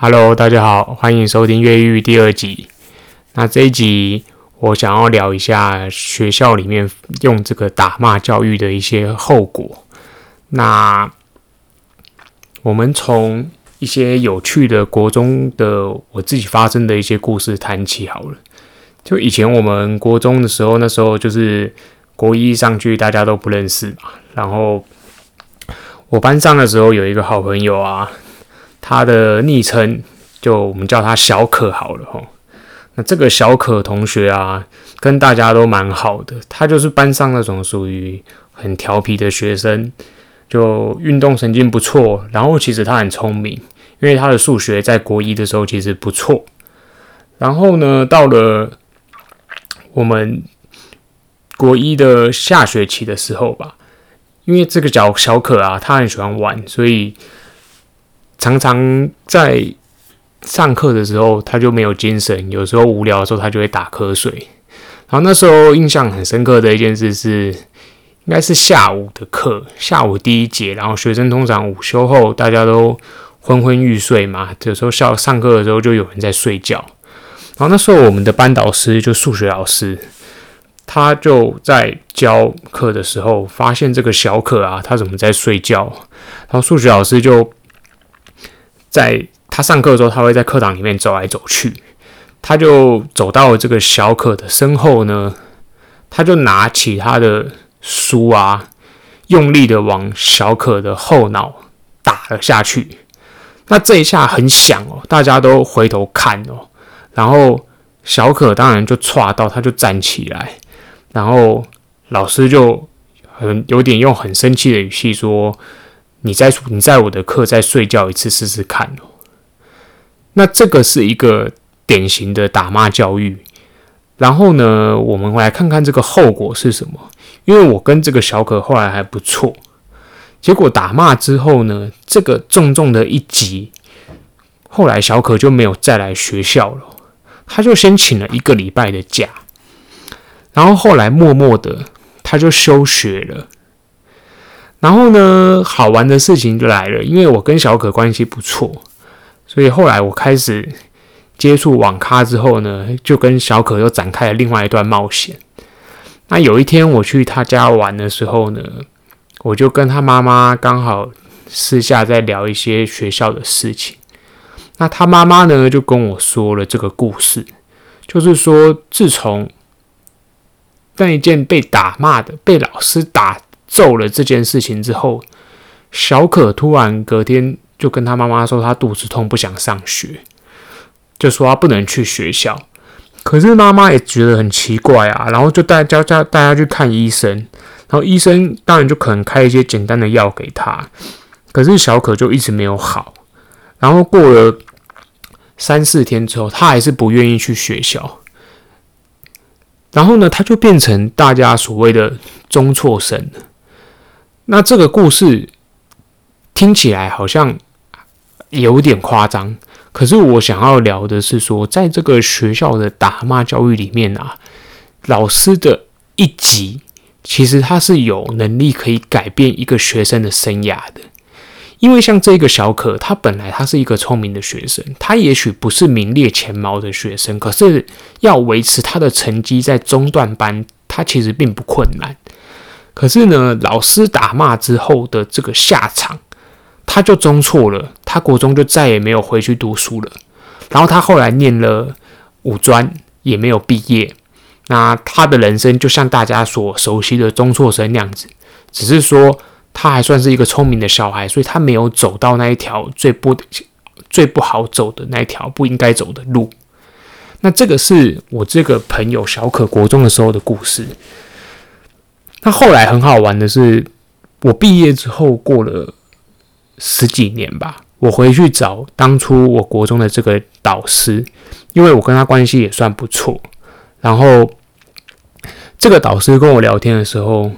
Hello，大家好，欢迎收听《越狱》第二集。那这一集我想要聊一下学校里面用这个打骂教育的一些后果。那我们从一些有趣的国中的我自己发生的一些故事谈起好了。就以前我们国中的时候，那时候就是国一上去，大家都不认识。然后我班上的时候有一个好朋友啊。他的昵称就我们叫他小可好了吼。那这个小可同学啊，跟大家都蛮好的。他就是班上那种属于很调皮的学生，就运动神经不错。然后其实他很聪明，因为他的数学在国一的时候其实不错。然后呢，到了我们国一的下学期的时候吧，因为这个小小可啊，他很喜欢玩，所以。常常在上课的时候，他就没有精神。有时候无聊的时候，他就会打瞌睡。然后那时候印象很深刻的一件事是，应该是下午的课，下午第一节。然后学生通常午休后，大家都昏昏欲睡嘛。有时候上上课的时候，就有人在睡觉。然后那时候我们的班导师就数学老师，他就在教课的时候，发现这个小可啊，他怎么在睡觉？然后数学老师就。在他上课的时候，他会在课堂里面走来走去。他就走到这个小可的身后呢，他就拿起他的书啊，用力的往小可的后脑打了下去。那这一下很响哦，大家都回头看哦。然后小可当然就剉到，他就站起来。然后老师就很有点用很生气的语气说。你在你在我的课再睡觉一次试试看哦。那这个是一个典型的打骂教育。然后呢，我们来看看这个后果是什么。因为我跟这个小可后来还不错，结果打骂之后呢，这个重重的一击，后来小可就没有再来学校了。他就先请了一个礼拜的假，然后后来默默的他就休学了。然后呢，好玩的事情就来了，因为我跟小可关系不错，所以后来我开始接触网咖之后呢，就跟小可又展开了另外一段冒险。那有一天我去他家玩的时候呢，我就跟他妈妈刚好私下在聊一些学校的事情。那他妈妈呢就跟我说了这个故事，就是说自从那一件被打骂的，被老师打。揍了这件事情之后，小可突然隔天就跟他妈妈说他肚子痛，不想上学，就说他不能去学校。可是妈妈也觉得很奇怪啊，然后就带叫叫大家去看医生，然后医生当然就可能开一些简单的药给他，可是小可就一直没有好。然后过了三四天之后，他还是不愿意去学校。然后呢，他就变成大家所谓的中辍生了。那这个故事听起来好像有点夸张，可是我想要聊的是说，在这个学校的打骂教育里面啊，老师的一级其实他是有能力可以改变一个学生的生涯的。因为像这个小可，他本来他是一个聪明的学生，他也许不是名列前茅的学生，可是要维持他的成绩在中段班，他其实并不困难。可是呢，老师打骂之后的这个下场，他就中错了，他国中就再也没有回去读书了。然后他后来念了五专，也没有毕业。那他的人生就像大家所熟悉的中辍生那样子，只是说他还算是一个聪明的小孩，所以他没有走到那一条最不最不好走的那一条不应该走的路。那这个是我这个朋友小可国中的时候的故事。那后来很好玩的是，我毕业之后过了十几年吧，我回去找当初我国中的这个导师，因为我跟他关系也算不错。然后这个导师跟我聊天的时候，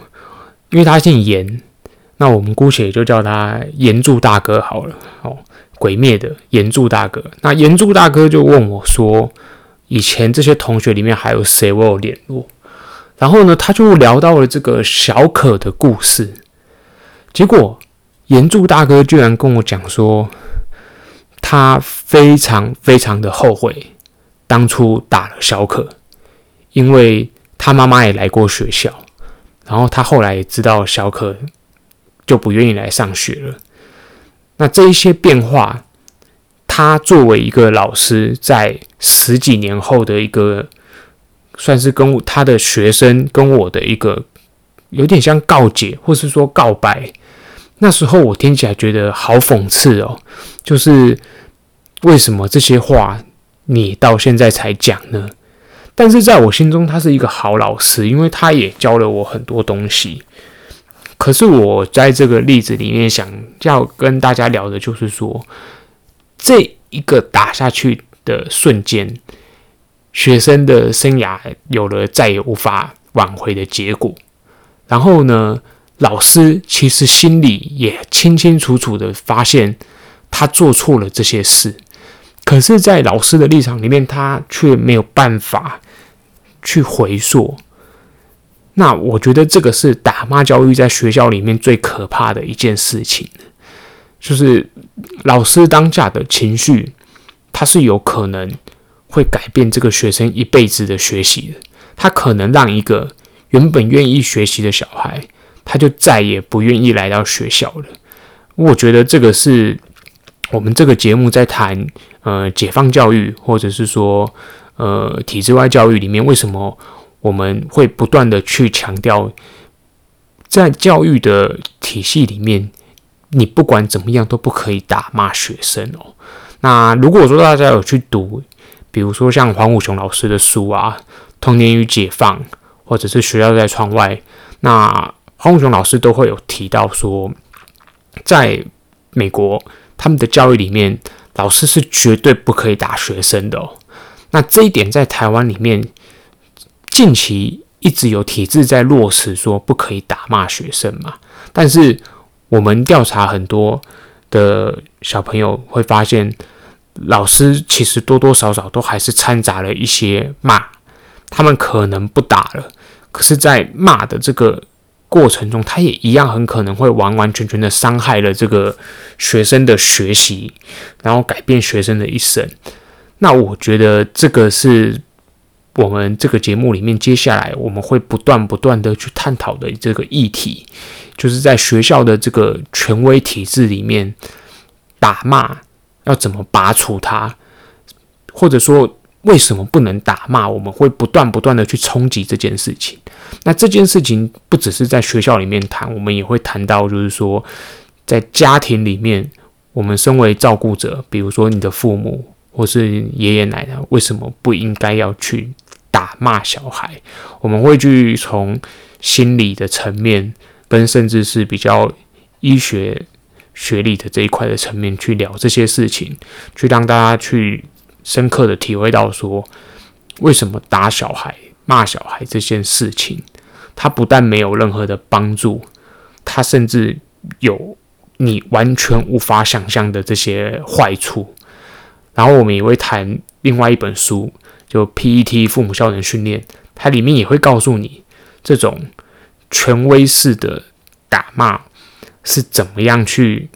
因为他姓严，那我们姑且就叫他严柱大哥好了。哦，鬼灭的严柱大哥。那严柱大哥就问我说，以前这些同学里面还有谁我有联络？然后呢，他就聊到了这个小可的故事。结果严柱大哥居然跟我讲说，他非常非常的后悔当初打了小可，因为他妈妈也来过学校，然后他后来也知道小可就不愿意来上学了。那这一些变化，他作为一个老师，在十几年后的一个，算是跟他的学生跟我的一个有点像告解，或是说告白。那时候我听起来觉得好讽刺哦，就是为什么这些话你到现在才讲呢？但是在我心中，他是一个好老师，因为他也教了我很多东西。可是我在这个例子里面想要跟大家聊的就是说，这一个打下去的瞬间，学生的生涯有了再也无法挽回的结果。然后呢，老师其实心里也清清楚楚的发现他做错了这些事，可是，在老师的立场里面，他却没有办法去回溯。那我觉得这个是打骂教育在学校里面最可怕的一件事情，就是老师当下的情绪，他是有可能会改变这个学生一辈子的学习的。他可能让一个原本愿意学习的小孩，他就再也不愿意来到学校了。我觉得这个是我们这个节目在谈呃解放教育，或者是说呃体制外教育里面为什么。我们会不断的去强调，在教育的体系里面，你不管怎么样都不可以打骂学生哦。那如果说大家有去读，比如说像黄武雄老师的书啊，《童年与解放》，或者是《学校在窗外》，那黄武雄老师都会有提到说，在美国他们的教育里面，老师是绝对不可以打学生的哦。那这一点在台湾里面。近期一直有体制在落实说不可以打骂学生嘛，但是我们调查很多的小朋友会发现，老师其实多多少少都还是掺杂了一些骂，他们可能不打了，可是，在骂的这个过程中，他也一样很可能会完完全全的伤害了这个学生的学习，然后改变学生的一生。那我觉得这个是。我们这个节目里面，接下来我们会不断不断的去探讨的这个议题，就是在学校的这个权威体制里面，打骂要怎么拔除它，或者说为什么不能打骂？我们会不断不断的去冲击这件事情。那这件事情不只是在学校里面谈，我们也会谈到，就是说在家庭里面，我们身为照顾者，比如说你的父母。或是爷爷奶奶为什么不应该要去打骂小孩？我们会去从心理的层面，跟甚至是比较医学学历的这一块的层面去聊这些事情，去让大家去深刻的体会到说，为什么打小孩、骂小孩这件事情，它不但没有任何的帮助，它甚至有你完全无法想象的这些坏处。然后我们也会谈另外一本书，就 PET 父母效能训练，它里面也会告诉你，这种权威式的打骂是怎么样去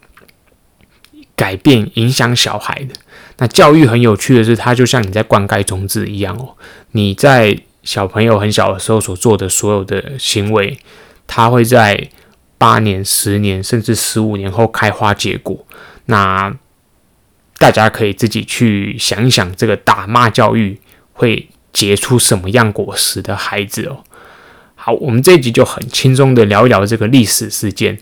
改变、影响小孩的。那教育很有趣的是，它就像你在灌溉种子一样哦，你在小朋友很小的时候所做的所有的行为，它会在八年、十年甚至十五年后开花结果。那大家可以自己去想一想，这个打骂教育会结出什么样果实的孩子哦。好，我们这一集就很轻松的聊一聊这个历史事件。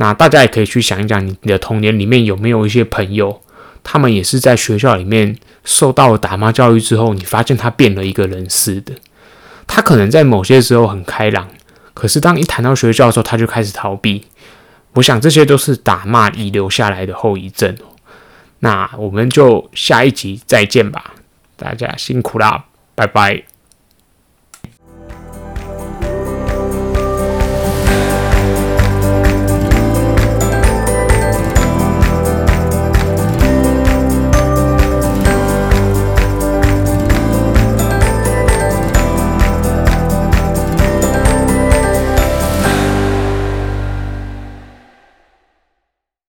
那大家也可以去想一想，你的童年里面有没有一些朋友，他们也是在学校里面受到了打骂教育之后，你发现他变了一个人似的。他可能在某些时候很开朗，可是当一谈到学校的时候，他就开始逃避。我想这些都是打骂遗留下来的后遗症。那我们就下一集再见吧，大家辛苦啦，拜拜。